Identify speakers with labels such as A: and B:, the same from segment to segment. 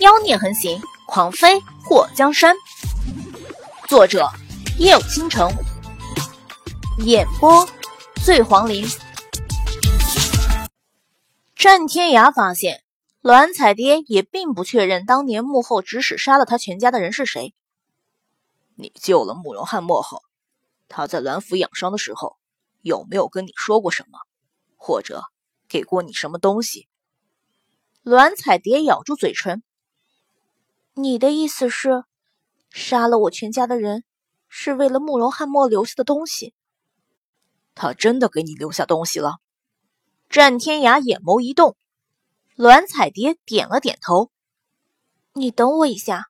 A: 妖孽横行，狂飞祸江山。作者：夜舞倾城，演播：醉黄林。战天涯发现，栾彩蝶也并不确认当年幕后指使杀了他全家的人是谁。
B: 你救了慕容翰墨后，他在栾府养伤的时候，有没有跟你说过什么，或者给过你什么东西？
A: 栾彩蝶咬住嘴唇。你的意思是，杀了我全家的人，是为了慕容翰墨留下的东西？
B: 他真的给你留下东西了？
A: 战天涯眼眸一动，栾彩蝶点了点头。你等我一下。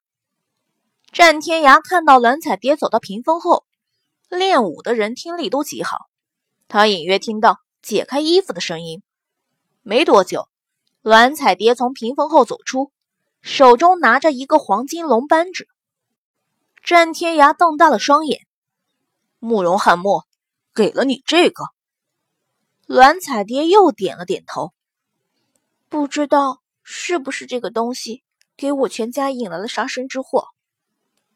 A: 战天涯看到栾彩蝶走到屏风后，练武的人听力都极好，他隐约听到解开衣服的声音。没多久，栾彩蝶从屏风后走出。手中拿着一个黄金龙扳指，战天涯瞪大了双眼。
B: 慕容翰墨给了你这个？
A: 栾彩蝶又点了点头。不知道是不是这个东西给我全家引来了杀身之祸。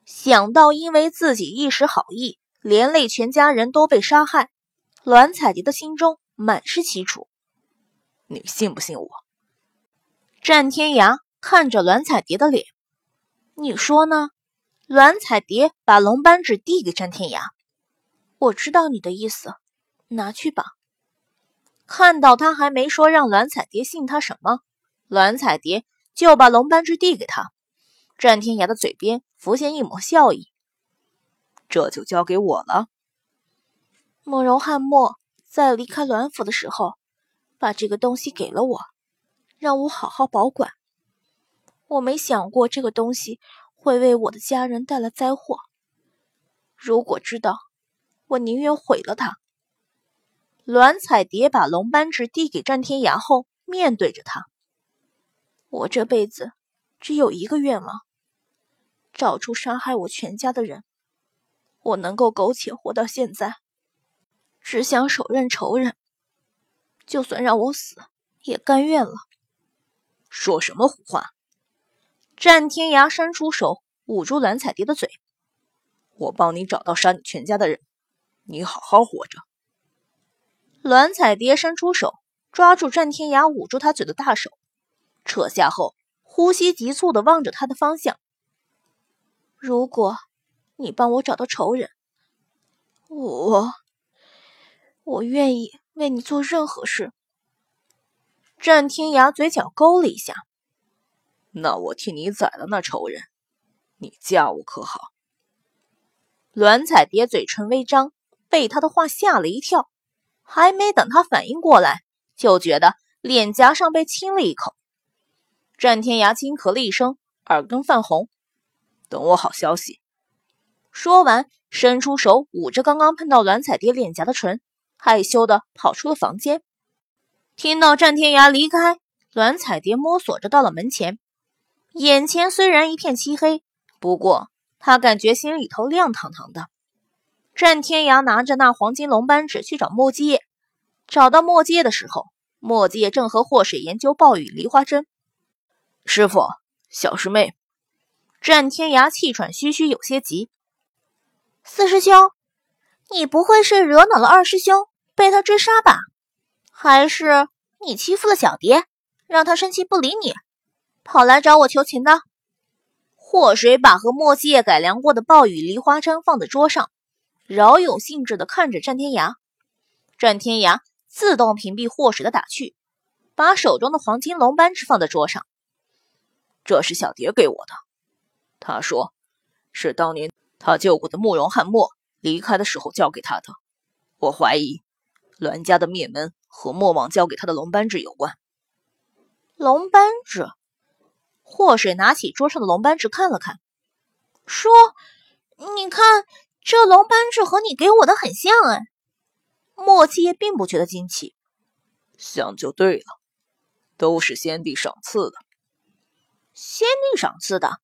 A: 想到因为自己一时好意，连累全家人都被杀害，栾彩蝶的心中满是凄楚。
B: 你信不信我？
A: 战天涯。看着栾彩蝶的脸，你说呢？栾彩蝶把龙扳指递给战天涯，我知道你的意思，拿去吧。看到他还没说让栾彩蝶信他什么，栾彩蝶就把龙扳指递给他。战天涯的嘴边浮现一抹笑意，
B: 这就交给我了。
A: 慕容翰墨在离开栾府的时候，把这个东西给了我，让我好好保管。我没想过这个东西会为我的家人带来灾祸。如果知道，我宁愿毁了它。栾彩蝶把龙扳指递给战天涯后，面对着他：“我这辈子只有一个愿望，找出杀害我全家的人。我能够苟且活到现在，只想手刃仇人。就算让我死，也甘愿了。”
B: 说什么胡话！
A: 战天涯伸出手捂住蓝彩蝶的嘴：“
B: 我帮你找到杀你全家的人，你好好活着。”
A: 蓝彩蝶伸出手抓住战天涯捂住他嘴的大手，扯下后呼吸急促的望着他的方向：“如果你帮我找到仇人，我我愿意为你做任何事。”战天涯嘴角勾了一下。
B: 那我替你宰了那仇人，你嫁我可好？
A: 栾彩蝶嘴唇微张，被他的话吓了一跳，还没等他反应过来，就觉得脸颊上被亲了一口。战天涯轻咳了一声，耳根泛红。
B: 等我好消息。
A: 说完，伸出手捂着刚刚碰到栾彩蝶脸颊的唇，害羞的跑出了房间。听到战天涯离开，栾彩蝶摸索着到了门前。眼前虽然一片漆黑，不过他感觉心里头亮堂堂的。战天涯拿着那黄金龙扳指去找墨迹叶，找到墨迹叶的时候，墨迹叶正和祸水研究暴雨梨花针。
B: 师傅，小师妹。
A: 战天涯气喘吁吁，有些急。四师兄，你不会是惹恼了二师兄，被他追杀吧？还是你欺负了小蝶，让他生气不理你？跑来找我求情的祸水，把和墨迹叶改良过的暴雨梨花针放在桌上，饶有兴致地看着战天涯。战天涯自动屏蔽祸水的打趣，把手中的黄金龙扳指放在桌上。
B: 这是小蝶给我的，他说是当年他救过的慕容翰墨离开的时候交给他的。我怀疑栾家的灭门和莫忘交给他的龙扳指有关。
A: 龙扳指。祸水拿起桌上的龙扳指看了看，说：“你看，这龙扳指和你给我的很像。”哎，莫七爷并不觉得惊奇，
B: 像就对了，都是先帝赏赐的。
A: 先帝赏赐的，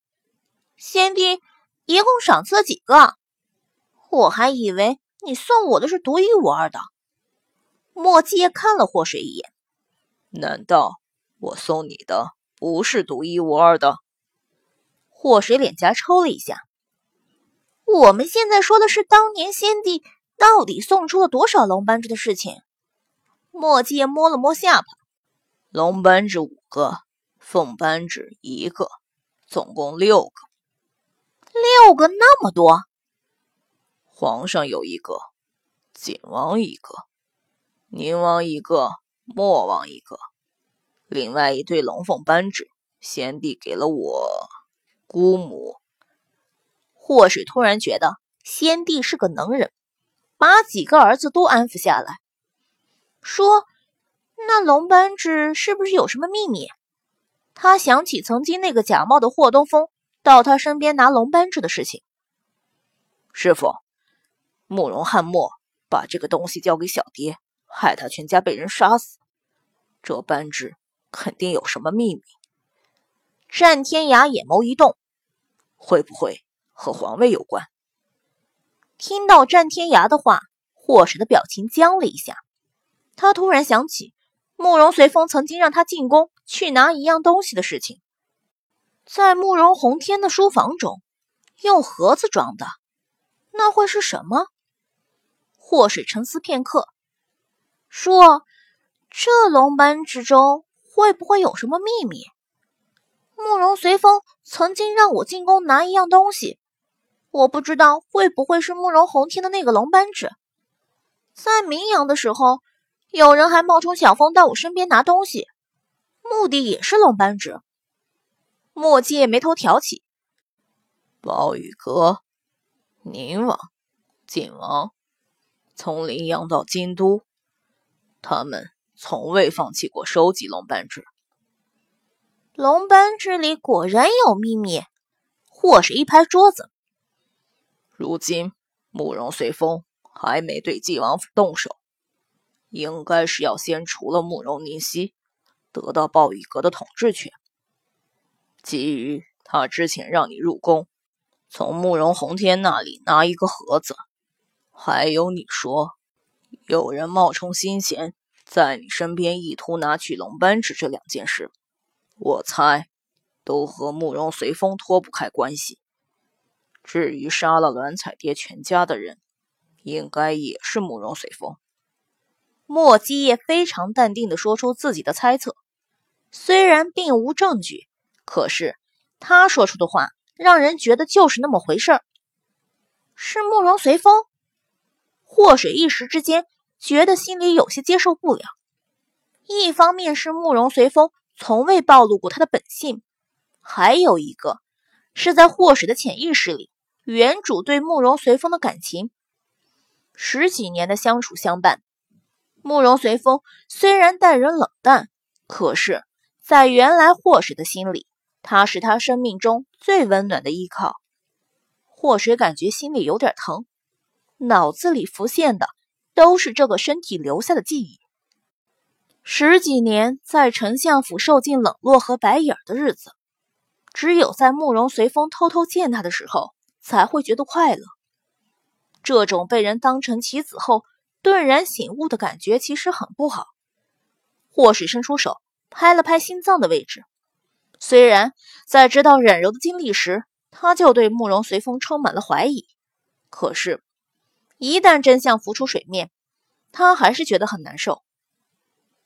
A: 先帝一共赏赐了几个？我还以为你送我的是独一无二的。莫七爷看了祸水一眼，
B: 难道我送你的？不是独一无二的，
A: 祸水脸颊抽了一下。我们现在说的是当年先帝到底送出了多少龙斑纸的事情。墨界摸了摸下巴，
B: 龙斑纸五个，凤斑纸一个，总共六个。
A: 六个那么多？
B: 皇上有一个，景王一个，宁王一个，莫王一个，另外一对龙凤扳指，先帝给了我姑母。
A: 祸水突然觉得先帝是个能人，把几个儿子都安抚下来，说：“那龙扳指是不是有什么秘密？”他想起曾经那个假冒的霍东风到他身边拿龙扳指的事情。
B: 师傅，慕容汉墨把这个东西交给小爹，害他全家被人杀死，这扳指肯定有什么秘密。
A: 战天涯眼眸一动，
B: 会不会？和皇位有关。
A: 听到战天涯的话，霍使的表情僵了一下。他突然想起慕容随风曾经让他进宫去拿一样东西的事情，在慕容洪天的书房中，用盒子装的，那会是什么？霍水沉思片刻，说：“这龙斑之中会不会有什么秘密？”慕容随风曾经让我进宫拿一样东西。我不知道会不会是慕容洪天的那个龙斑纸，在明阳的时候，有人还冒充小风到我身边拿东西，目的也是龙斑纸。墨界眉头挑起，
B: 暴雨阁、宁王、晋王，从临阳到京都，他们从未放弃过收集龙斑纸。
A: 龙斑纸里果然有秘密，或是一拍桌子。
B: 如今慕容随风还没对晋王府动手，应该是要先除了慕容宁熙，得到暴雨阁的统治权。基于他之前让你入宫，从慕容洪天那里拿一个盒子，还有你说有人冒充新贤在你身边意图拿取龙斑纸这两件事，我猜都和慕容随风脱不开关系。至于杀了栾彩蝶全家的人，应该也是慕容随风。
A: 莫基业非常淡定地说出自己的猜测，虽然并无证据，可是他说出的话让人觉得就是那么回事儿。是慕容随风？祸水一时之间觉得心里有些接受不了。一方面是慕容随风从未暴露过他的本性，还有一个是在祸水的潜意识里。原主对慕容随风的感情，十几年的相处相伴，慕容随风虽然待人冷淡，可是，在原来祸水的心里，他是他生命中最温暖的依靠。祸水感觉心里有点疼，脑子里浮现的都是这个身体留下的记忆。十几年在丞相府受尽冷落和白眼的日子，只有在慕容随风偷偷见他的时候。才会觉得快乐。这种被人当成棋子后顿然醒悟的感觉，其实很不好。霍水伸出手拍了拍心脏的位置。虽然在知道冉柔的经历时，他就对慕容随风充满了怀疑，可是，一旦真相浮出水面，他还是觉得很难受。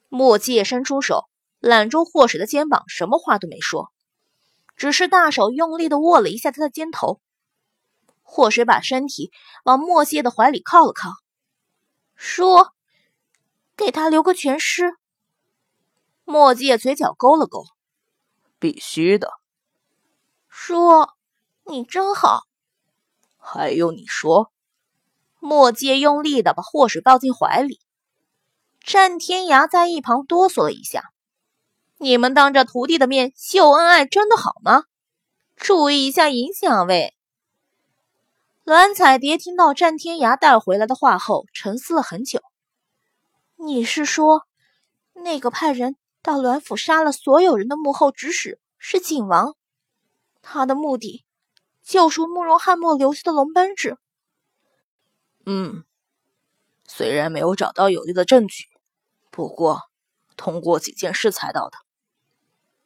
A: 墨迹也伸出手揽住霍水的肩膀，什么话都没说，只是大手用力的握了一下他的肩头。霍水把身体往莫谢的怀里靠了靠，说：“给他留个全尸。”莫介嘴角勾了勾，
B: 必须的。
A: 说：“你真好。”
B: 还用你说。
A: 莫介用力的把祸水抱进怀里，战天涯在一旁哆嗦了一下：“你们当着徒弟的面秀恩爱，真的好吗？注意一下影响喂。”栾彩蝶听到战天涯带回来的话后，沉思了很久。你是说，那个派人到栾府杀了所有人的幕后指使是景王？他的目的救出慕容汉墨留下的龙斑纸？
B: 嗯，虽然没有找到有力的证据，不过通过几件事猜到的。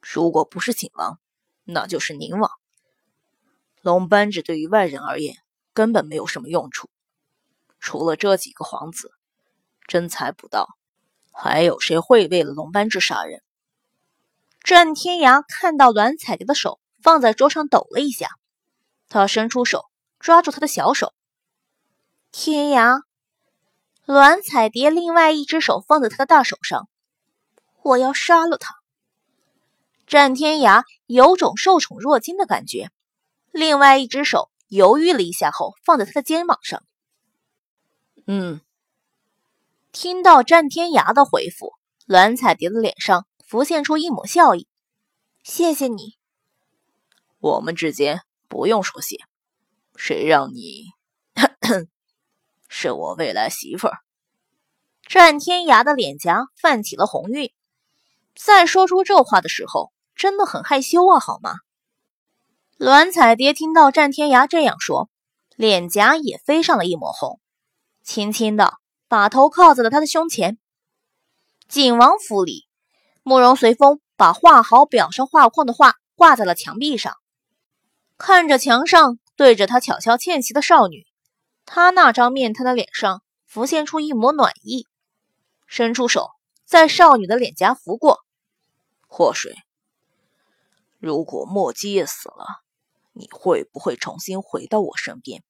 B: 如果不是景王，那就是宁王。龙班制对于外人而言根本没有什么用处，除了这几个皇子，真猜不到还有谁会为了龙班制杀人。
A: 战天涯看到栾彩蝶的手放在桌上抖了一下，他伸出手抓住她的小手。天涯，栾彩蝶另外一只手放在他的大手上，我要杀了他。战天涯有种受宠若惊的感觉，另外一只手犹豫了一下后放在他的肩膀上。
B: 嗯，
A: 听到战天涯的回复，栾彩蝶的脸上浮现出一抹笑意。谢谢你，
B: 我们之间不用说谢。谁让你？是我未来媳妇儿。
A: 战天涯的脸颊泛起了红晕，在说出这话的时候，真的很害羞啊，好吗？栾彩蝶听到战天涯这样说，脸颊也飞上了一抹红，轻轻的把头靠在了他的胸前。景王府里，慕容随风把画好表上画框的画挂在了墙壁上，看着墙上对着他悄悄倩袭的少女。他那张面瘫的脸上浮现出一抹暖意，伸出手在少女的脸颊拂过。
B: 祸水，如果莫姬也死了，你会不会重新回到我身边？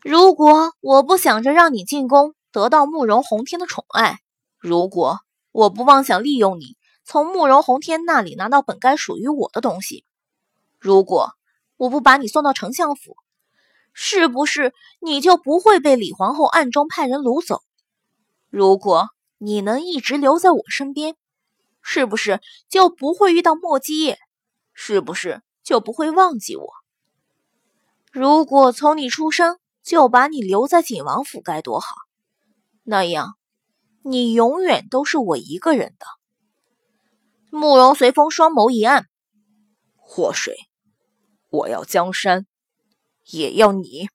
A: 如果我不想着让你进宫得到慕容宏天的宠爱，如果我不妄想利用你从慕容宏天那里拿到本该属于我的东西，如果我不把你送到丞相府。是不是你就不会被李皇后暗中派人掳走？如果你能一直留在我身边，是不是就不会遇到莫姬夜？是不是就不会忘记我？如果从你出生就把你留在景王府该多好！那样，你永远都是我一个人的。慕容随风双眸一暗，
B: 祸水，我要江山。也要你。